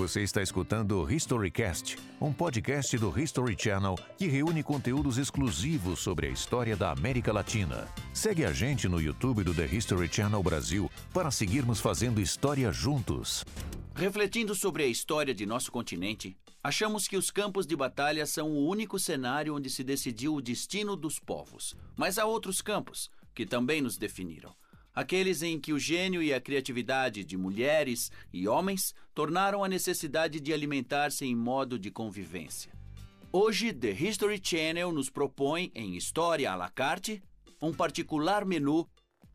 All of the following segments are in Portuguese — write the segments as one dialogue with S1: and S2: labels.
S1: Você está escutando o Historycast, um podcast do History Channel que reúne conteúdos exclusivos sobre a história da América Latina. Segue a gente no YouTube do The History Channel Brasil para seguirmos fazendo história juntos.
S2: Refletindo sobre a história de nosso continente, achamos que os campos de batalha são o único cenário onde se decidiu o destino dos povos. Mas há outros campos que também nos definiram. Aqueles em que o gênio e a criatividade de mulheres e homens tornaram a necessidade de alimentar-se em modo de convivência. Hoje, The History Channel nos propõe, em História à la carte, um particular menu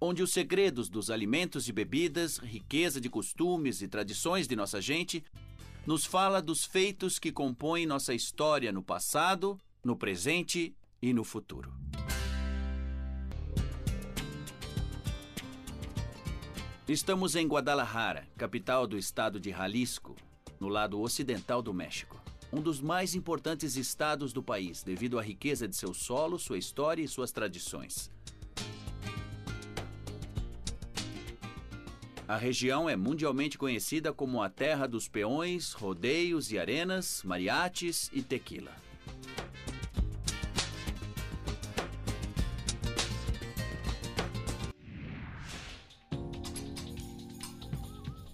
S2: onde os segredos dos alimentos e bebidas, riqueza de costumes e tradições de nossa gente, nos fala dos feitos que compõem nossa história no passado, no presente e no futuro. Estamos em Guadalajara, capital do estado de Jalisco, no lado ocidental do México. Um dos mais importantes estados do país, devido à riqueza de seu solo, sua história e suas tradições. A região é mundialmente conhecida como a terra dos peões, rodeios e arenas, mariachis e tequila.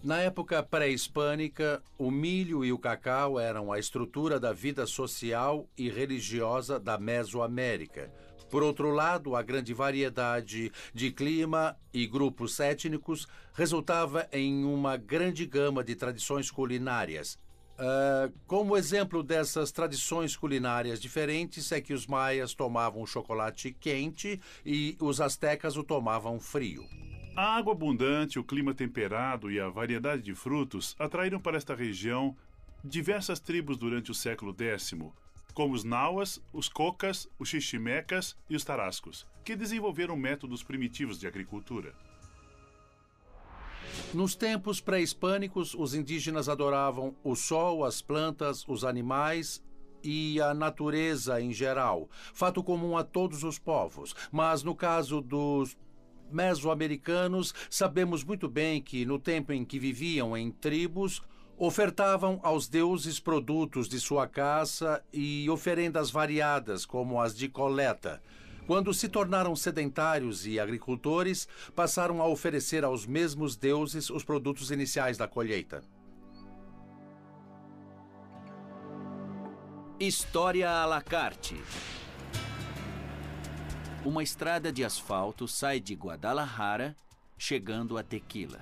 S3: Na época pré-hispânica, o milho e o cacau eram a estrutura da vida social e religiosa da Mesoamérica. Por outro lado, a grande variedade de clima e grupos étnicos resultava em uma grande gama de tradições culinárias. Uh, como exemplo dessas tradições culinárias diferentes é que os maias tomavam chocolate quente e os astecas o tomavam frio.
S4: A água abundante, o clima temperado e a variedade de frutos atraíram para esta região diversas tribos durante o século X, como os Nauas, os Cocas, os Xiximecas e os Tarascos, que desenvolveram métodos primitivos de agricultura.
S3: Nos tempos pré-hispânicos, os indígenas adoravam o sol, as plantas, os animais e a natureza em geral, fato comum a todos os povos. Mas no caso dos mesoamericanos, sabemos muito bem que, no tempo em que viviam em tribos, ofertavam aos deuses produtos de sua caça e oferendas variadas, como as de coleta. Quando se tornaram sedentários e agricultores, passaram a oferecer aos mesmos deuses os produtos iniciais da colheita.
S2: História à la carte. Uma estrada de asfalto sai de Guadalajara, chegando a Tequila.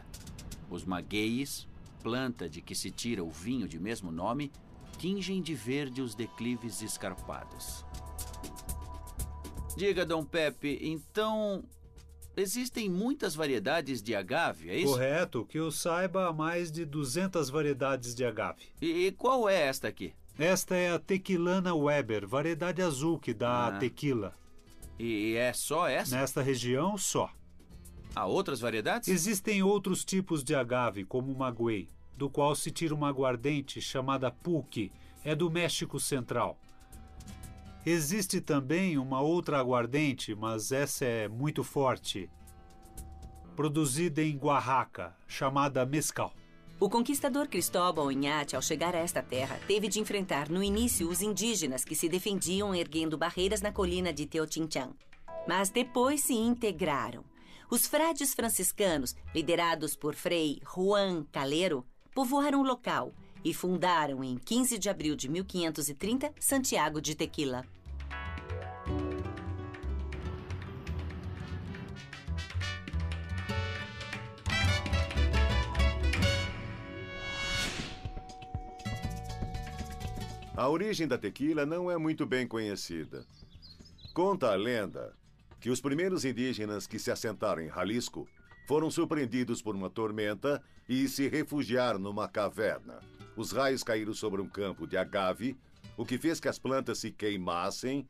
S2: Os magueis, planta de que se tira o vinho de mesmo nome, tingem de verde os declives escarpados. Diga, Dom Pepe, então existem muitas variedades de agave, é isso?
S5: Correto, que eu saiba há mais de 200 variedades de agave.
S2: E qual é esta aqui?
S5: Esta é a Tequilana Weber, variedade azul que dá
S2: Ah.
S5: tequila.
S2: E é só essa?
S5: Nesta região, só.
S2: Há outras variedades?
S5: Existem outros tipos de agave, como o maguey, do qual se tira uma aguardente chamada pulque, é do México Central. Existe também uma outra aguardente, mas essa é muito forte, produzida em Oaxaca, chamada mescal.
S6: O conquistador Cristóbal Inhate, ao chegar a esta terra, teve de enfrentar no início os indígenas que se defendiam erguendo barreiras na colina de Teotihuacan. Mas depois se integraram. Os frades franciscanos, liderados por Frei Juan Calero, povoaram o local e fundaram em 15 de abril de 1530 Santiago de Tequila.
S7: A origem da tequila não é muito bem conhecida. Conta a lenda que os primeiros indígenas que se assentaram em Jalisco foram surpreendidos por uma tormenta e se refugiaram numa caverna. Os raios caíram sobre um campo de agave, o que fez que as plantas se queimassem,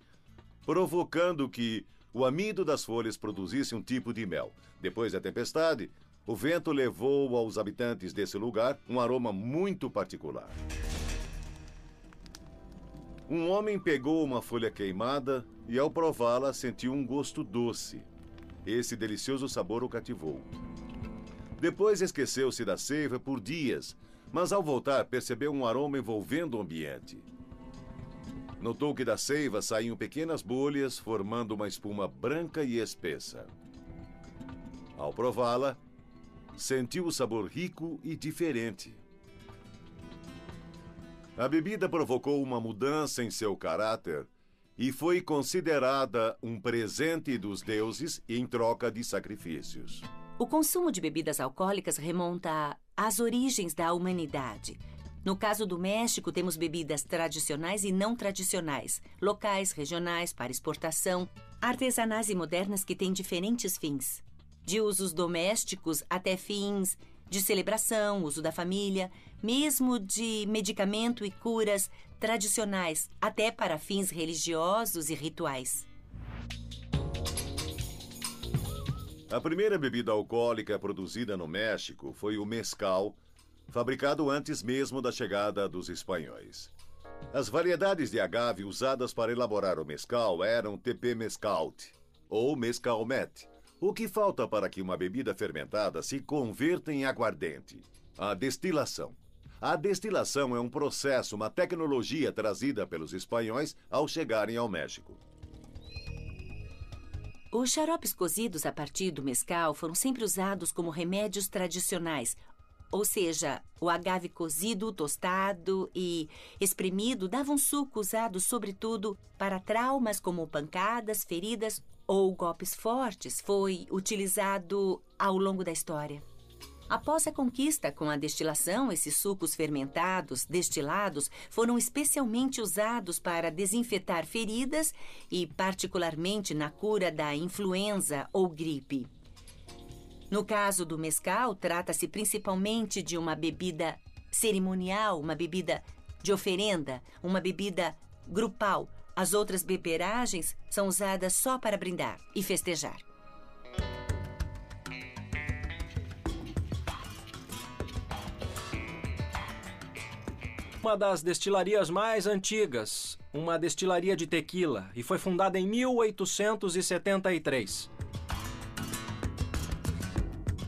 S7: provocando que o amido das folhas produzisse um tipo de mel. Depois da tempestade, o vento levou aos habitantes desse lugar um aroma muito particular. Um homem pegou uma folha queimada e, ao prová-la, sentiu um gosto doce. Esse delicioso sabor o cativou. Depois esqueceu-se da seiva por dias, mas ao voltar percebeu um aroma envolvendo o ambiente. Notou que da seiva saíam pequenas bolhas, formando uma espuma branca e espessa. Ao prová-la, sentiu o sabor rico e diferente. A bebida provocou uma mudança em seu caráter e foi considerada um presente dos deuses em troca de sacrifícios.
S6: O consumo de bebidas alcoólicas remonta às origens da humanidade. No caso do México, temos bebidas tradicionais e não tradicionais, locais, regionais, para exportação, artesanais e modernas que têm diferentes fins. De usos domésticos até fins de celebração, uso da família, mesmo de medicamento e curas tradicionais, até para fins religiosos e rituais.
S7: A primeira bebida alcoólica produzida no México foi o mescal, fabricado antes mesmo da chegada dos espanhóis. As variedades de agave usadas para elaborar o mescal eram TP Mescalte ou Mescalmet. O que falta para que uma bebida fermentada se converta em aguardente? A destilação. A destilação é um processo, uma tecnologia trazida pelos espanhóis ao chegarem ao México.
S6: Os xaropes cozidos a partir do mescal foram sempre usados como remédios tradicionais, ou seja, o agave cozido, tostado e espremido dava um suco usado sobretudo para traumas como pancadas, feridas ou golpes fortes. Foi utilizado ao longo da história. Após a conquista com a destilação, esses sucos fermentados, destilados, foram especialmente usados para desinfetar feridas e, particularmente, na cura da influenza ou gripe. No caso do mescal, trata-se principalmente de uma bebida cerimonial, uma bebida de oferenda, uma bebida grupal. As outras beberagens são usadas só para brindar e festejar.
S8: Uma das destilarias mais antigas, uma destilaria de tequila, e foi fundada em 1873.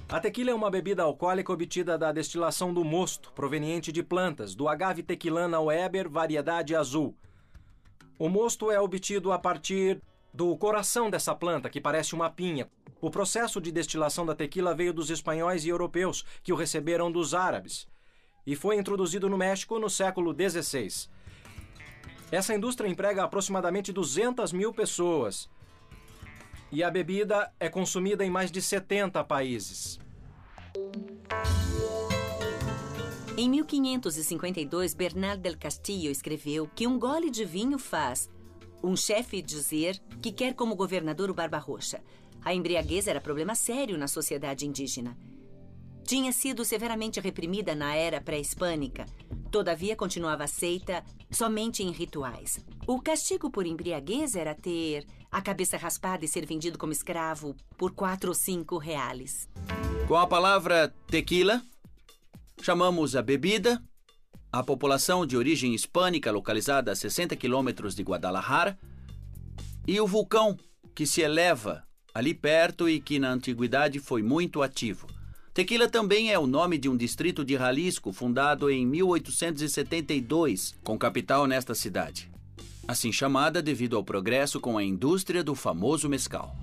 S8: A tequila é uma bebida alcoólica obtida da destilação do mosto, proveniente de plantas, do agave tequilana Weber variedade azul. O mosto é obtido a partir do coração dessa planta, que parece uma pinha. O processo de destilação da tequila veio dos espanhóis e europeus, que o receberam dos árabes e foi introduzido no México no século XVI. Essa indústria emprega aproximadamente 200 mil pessoas e a bebida é consumida em mais de 70 países.
S6: Em 1552, Bernardo del Castillo escreveu que um gole de vinho faz um chefe dizer que quer como governador o Barba Roxa. A embriaguez era problema sério na sociedade indígena tinha sido severamente reprimida na era pré-hispânica, todavia continuava aceita somente em rituais. O castigo por embriaguez era ter a cabeça raspada e ser vendido como escravo por quatro ou cinco reais.
S2: Com a palavra tequila, chamamos a bebida, a população de origem hispânica localizada a 60 quilômetros de Guadalajara e o vulcão que se eleva ali perto e que na antiguidade foi muito ativo. Tequila também é o nome de um distrito de Jalisco fundado em 1872, com capital nesta cidade. Assim chamada devido ao progresso com a indústria do famoso mescal.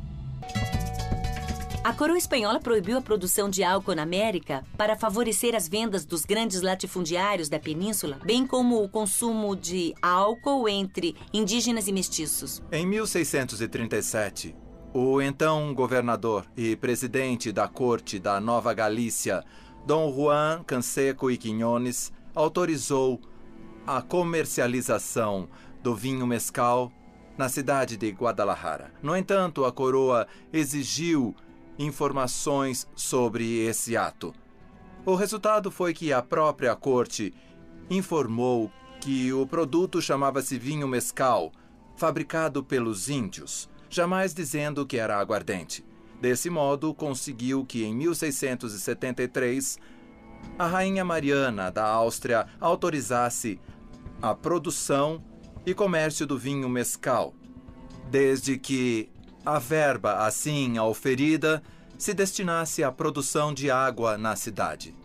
S6: A coroa espanhola proibiu a produção de álcool na América para favorecer as vendas dos grandes latifundiários da península, bem como o consumo de álcool entre indígenas e mestiços.
S9: Em 1637, o então governador e presidente da corte da Nova Galícia, Dom Juan Canseco e Quinones, autorizou a comercialização do vinho mescal na cidade de Guadalajara. No entanto, a coroa exigiu informações sobre esse ato. O resultado foi que a própria corte informou que o produto chamava-se vinho mescal, fabricado pelos índios jamais dizendo que era aguardente. Desse modo, conseguiu que em 1673 a rainha Mariana da Áustria autorizasse a produção e comércio do vinho mescal, desde que a verba assim oferida se destinasse à produção de água na cidade.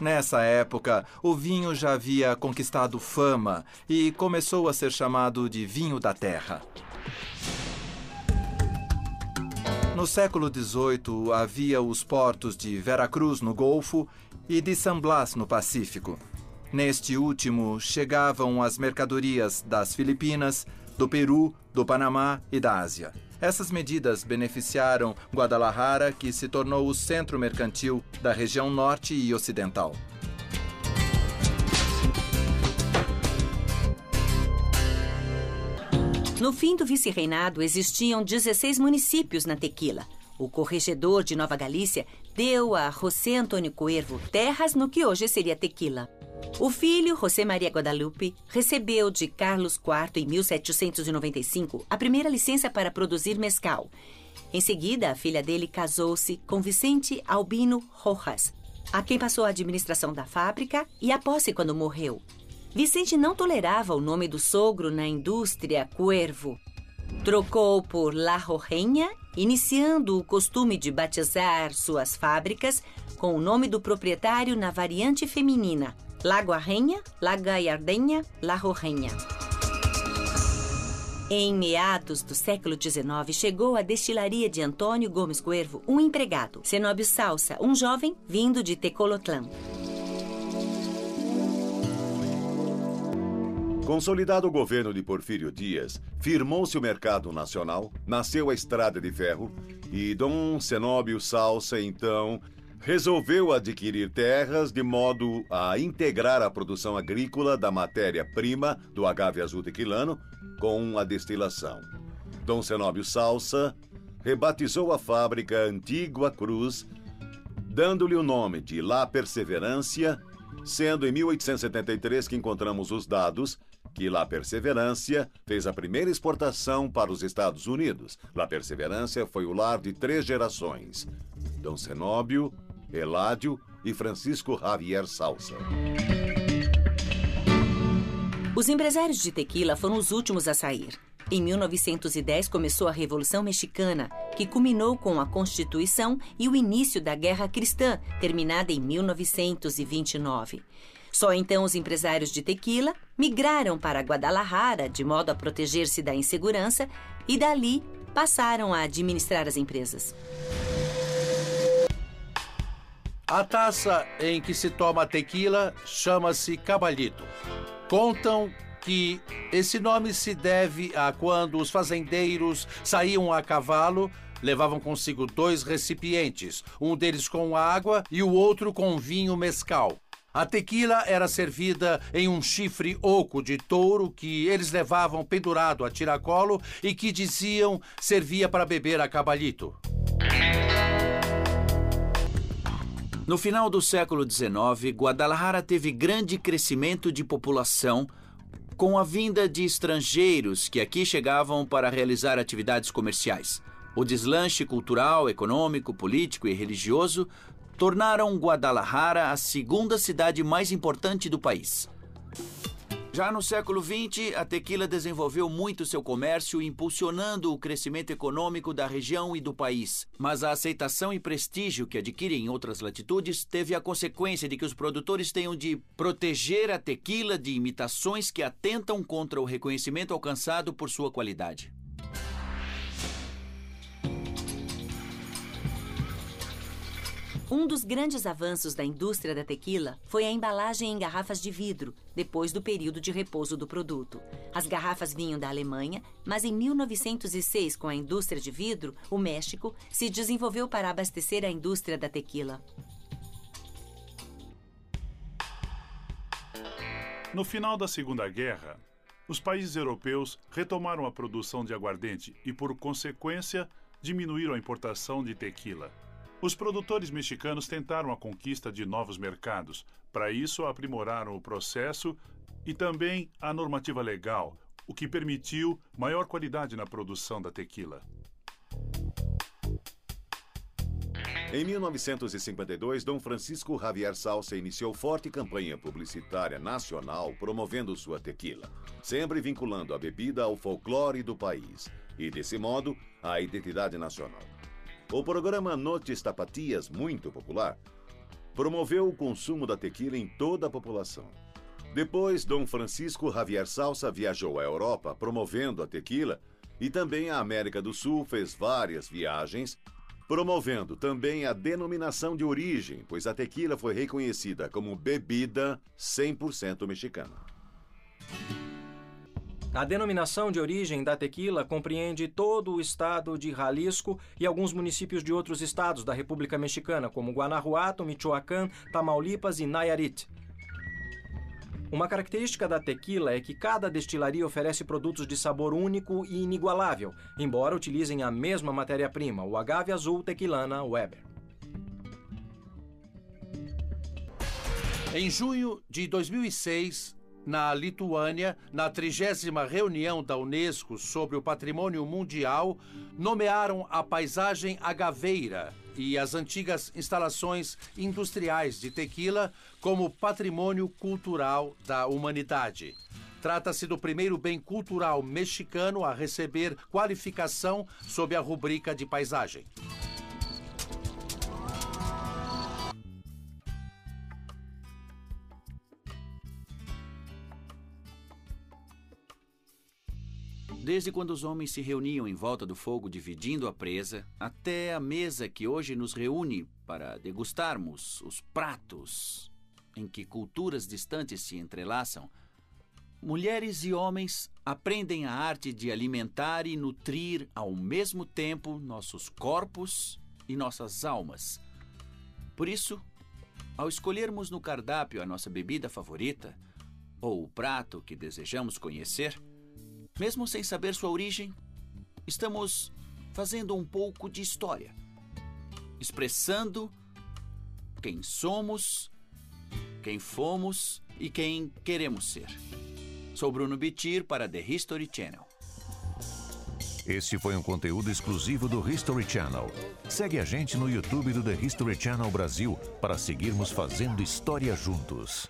S9: Nessa época, o vinho já havia conquistado fama e começou a ser chamado de vinho da terra. No século XVIII, havia os portos de Veracruz, no Golfo, e de San Blas, no Pacífico. Neste último, chegavam as mercadorias das Filipinas, do Peru, do Panamá e da Ásia. Essas medidas beneficiaram Guadalajara, que se tornou o centro mercantil da região norte e ocidental.
S6: No fim do vice-reinado, existiam 16 municípios na Tequila. O corregedor de Nova Galícia deu a José Antônio Cuervo terras no que hoje seria Tequila. O filho, José Maria Guadalupe, recebeu de Carlos IV, em 1795, a primeira licença para produzir mescal. Em seguida, a filha dele casou-se com Vicente Albino Rojas, a quem passou a administração da fábrica e a posse quando morreu. Vicente não tolerava o nome do sogro na indústria Cuervo. Trocou por La Rojenha, iniciando o costume de batizar suas fábricas com o nome do proprietário na variante feminina, La Guarrenha, La Gallardenha, La Rojenha. Em meados do século XIX, chegou à destilaria de Antônio Gomes Cuervo um empregado, Cenóbio Salsa, um jovem vindo de Tecolotlã.
S7: Consolidado o governo de Porfírio Dias, firmou-se o mercado nacional, nasceu a estrada de ferro e Dom Cenóbio Salsa, então, resolveu adquirir terras de modo a integrar a produção agrícola da matéria-prima do agave azul tequilano com a destilação. Dom Cenóbio Salsa rebatizou a fábrica Antigua Cruz, dando-lhe o nome de La Perseverância, sendo em 1873 que encontramos os dados que La Perseverância fez a primeira exportação para os Estados Unidos. La Perseverância foi o lar de três gerações: Dom Cenóbio, Eládio e Francisco Javier Salsa.
S6: Os empresários de tequila foram os últimos a sair. Em 1910 começou a Revolução Mexicana, que culminou com a Constituição e o início da Guerra Cristã, terminada em 1929. Só então os empresários de tequila migraram para Guadalajara de modo a proteger-se da insegurança e dali passaram a administrar as empresas.
S3: A taça em que se toma tequila chama-se cabalito. Contam que esse nome se deve a quando os fazendeiros saíam a cavalo, levavam consigo dois recipientes, um deles com água e o outro com vinho mescal. A tequila era servida em um chifre oco de touro que eles levavam pendurado a tiracolo e que diziam servia para beber a cabalito.
S2: No final do século XIX, Guadalajara teve grande crescimento de população com a vinda de estrangeiros que aqui chegavam para realizar atividades comerciais. O deslanche cultural, econômico, político e religioso tornaram Guadalajara a segunda cidade mais importante do país. Já no século XX, a tequila desenvolveu muito seu comércio, impulsionando o crescimento econômico da região e do país. Mas a aceitação e prestígio que adquire em outras latitudes teve a consequência de que os produtores tenham de proteger a tequila de imitações que atentam contra o reconhecimento alcançado por sua qualidade.
S6: Um dos grandes avanços da indústria da tequila foi a embalagem em garrafas de vidro, depois do período de repouso do produto. As garrafas vinham da Alemanha, mas em 1906, com a indústria de vidro, o México se desenvolveu para abastecer a indústria da tequila.
S4: No final da Segunda Guerra, os países europeus retomaram a produção de aguardente e, por consequência, diminuíram a importação de tequila. Os produtores mexicanos tentaram a conquista de novos mercados. Para isso, aprimoraram o processo e também a normativa legal, o que permitiu maior qualidade na produção da tequila.
S7: Em 1952, Dom Francisco Javier Salsa iniciou forte campanha publicitária nacional promovendo sua tequila, sempre vinculando a bebida ao folclore do país e, desse modo, à identidade nacional. O programa Notes Tapatias, muito popular, promoveu o consumo da tequila em toda a população. Depois, Dom Francisco Javier Salsa viajou à Europa promovendo a tequila e também à América do Sul fez várias viagens, promovendo também a denominação de origem, pois a tequila foi reconhecida como bebida 100% mexicana.
S8: A denominação de origem da tequila compreende todo o estado de Jalisco e alguns municípios de outros estados da República Mexicana, como Guanajuato, Michoacán, Tamaulipas e Nayarit. Uma característica da tequila é que cada destilaria oferece produtos de sabor único e inigualável, embora utilizem a mesma matéria-prima, o agave azul tequilana Weber.
S3: Em junho de 2006, na Lituânia, na trigésima reunião da Unesco sobre o Patrimônio Mundial, nomearam a paisagem agaveira e as antigas instalações industriais de tequila como patrimônio cultural da humanidade. Trata-se do primeiro bem cultural mexicano a receber qualificação sob a rubrica de paisagem.
S2: Desde quando os homens se reuniam em volta do fogo dividindo a presa, até a mesa que hoje nos reúne para degustarmos os pratos em que culturas distantes se entrelaçam, mulheres e homens aprendem a arte de alimentar e nutrir ao mesmo tempo nossos corpos e nossas almas. Por isso, ao escolhermos no cardápio a nossa bebida favorita, ou o prato que desejamos conhecer, mesmo sem saber sua origem, estamos fazendo um pouco de história, expressando quem somos, quem fomos e quem queremos ser. Sou Bruno Bitir para The History Channel.
S1: Este foi um conteúdo exclusivo do History Channel. Segue a gente no YouTube do The History Channel Brasil para seguirmos fazendo história juntos.